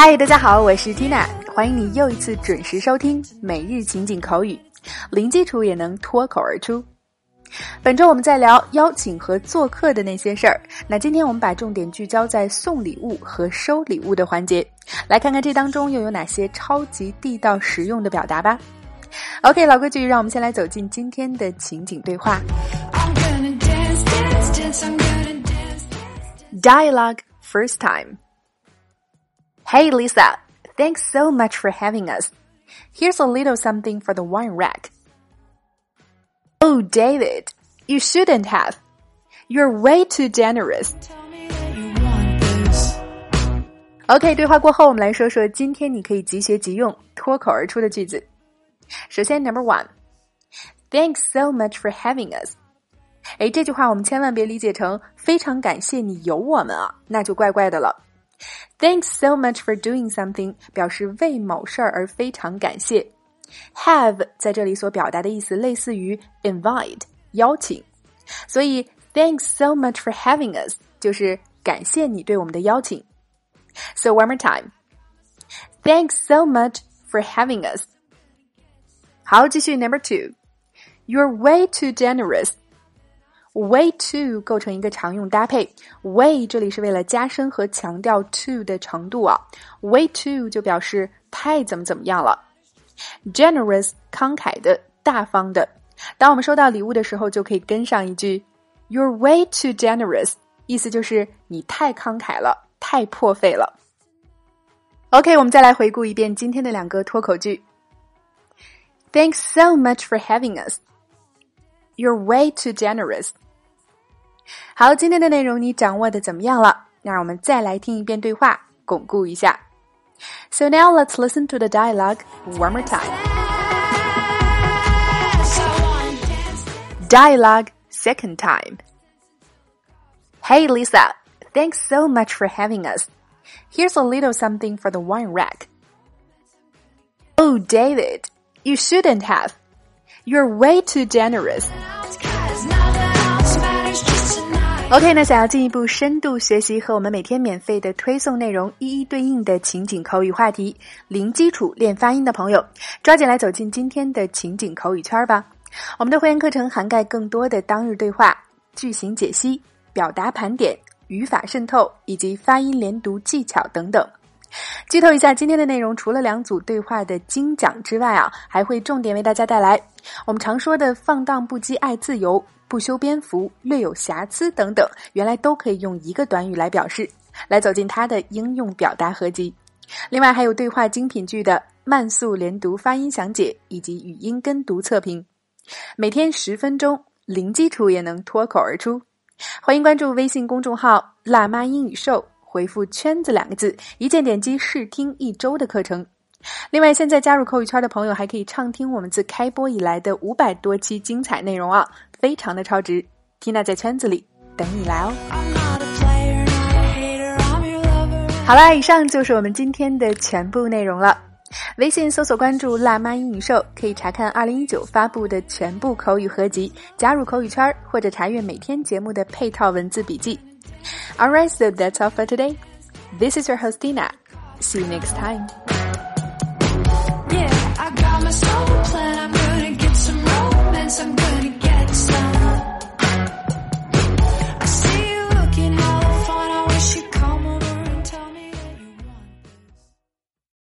嗨，大家好，我是 Tina，欢迎你又一次准时收听每日情景口语，零基础也能脱口而出。本周我们在聊邀请和做客的那些事儿，那今天我们把重点聚焦在送礼物和收礼物的环节，来看看这当中又有哪些超级地道实用的表达吧。OK，老规矩，让我们先来走进今天的情景对话。Dialogue first time. Hey Lisa, thanks so much for having us. Here's a little something for the wine rack. Oh, David, you shouldn't have. You're way too generous. OK，对话过后，我们来说说今天你可以即学即用、脱口而出的句子。首先，Number one，Thanks so much for having us。哎，这句话我们千万别理解成非常感谢你有我们啊，那就怪怪的了。 Thanks so much for doing something 表示为某事儿而非常感谢。Have 在这里所表达的意思类似于 invite 邀请，所以 Thanks so much for having us 就是感谢你对我们的邀请。So one more time. Thanks so much for having us. 好，继续 Number two. You're way too generous. Way to 构成一个常用搭配，way 这里是为了加深和强调 to 的程度啊，way to 就表示太怎么怎么样了。Generous 慷慨的、大方的。当我们收到礼物的时候，就可以跟上一句 "You're way too generous"，意思就是你太慷慨了，太破费了。OK，我们再来回顾一遍今天的两个脱口句。Thanks so much for having us. You're way too generous. 好，今天的内容你掌握的怎么样了？那让我们再来听一遍对话，巩固一下。So now let's listen to the dialogue one more time. Dialogue second time. Hey Lisa, thanks so much for having us. Here's a little something for the wine rack. Oh, David, you shouldn't have. You're way too generous. OK，那想要进一步深度学习和我们每天免费的推送内容一一对应的情景口语话题，零基础练发音的朋友，抓紧来走进今天的情景口语圈吧。我们的会员课程涵盖更多的当日对话、句型解析、表达盘点、语法渗透以及发音连读技巧等等。剧透一下，今天的内容除了两组对话的精讲之外啊，还会重点为大家带来我们常说的放荡不羁、爱自由。不修边幅、略有瑕疵等等，原来都可以用一个短语来表示，来走进它的应用表达合集。另外还有对话精品剧的慢速连读发音详解以及语音跟读测评，每天十分钟，零基础也能脱口而出。欢迎关注微信公众号“辣妈英语秀”，回复“圈子”两个字，一键点击试听一周的课程。另外，现在加入口语圈的朋友还可以畅听我们自开播以来的五百多期精彩内容啊，非常的超值。Tina 在圈子里等你来哦。好啦，以上就是我们今天的全部内容了。微信搜索关注“辣妈英语秀”，可以查看二零一九发布的全部口语合集，加入口语圈或者查阅每天节目的配套文字笔记。Alright, so that's all for today. This is your host Tina. See you next time.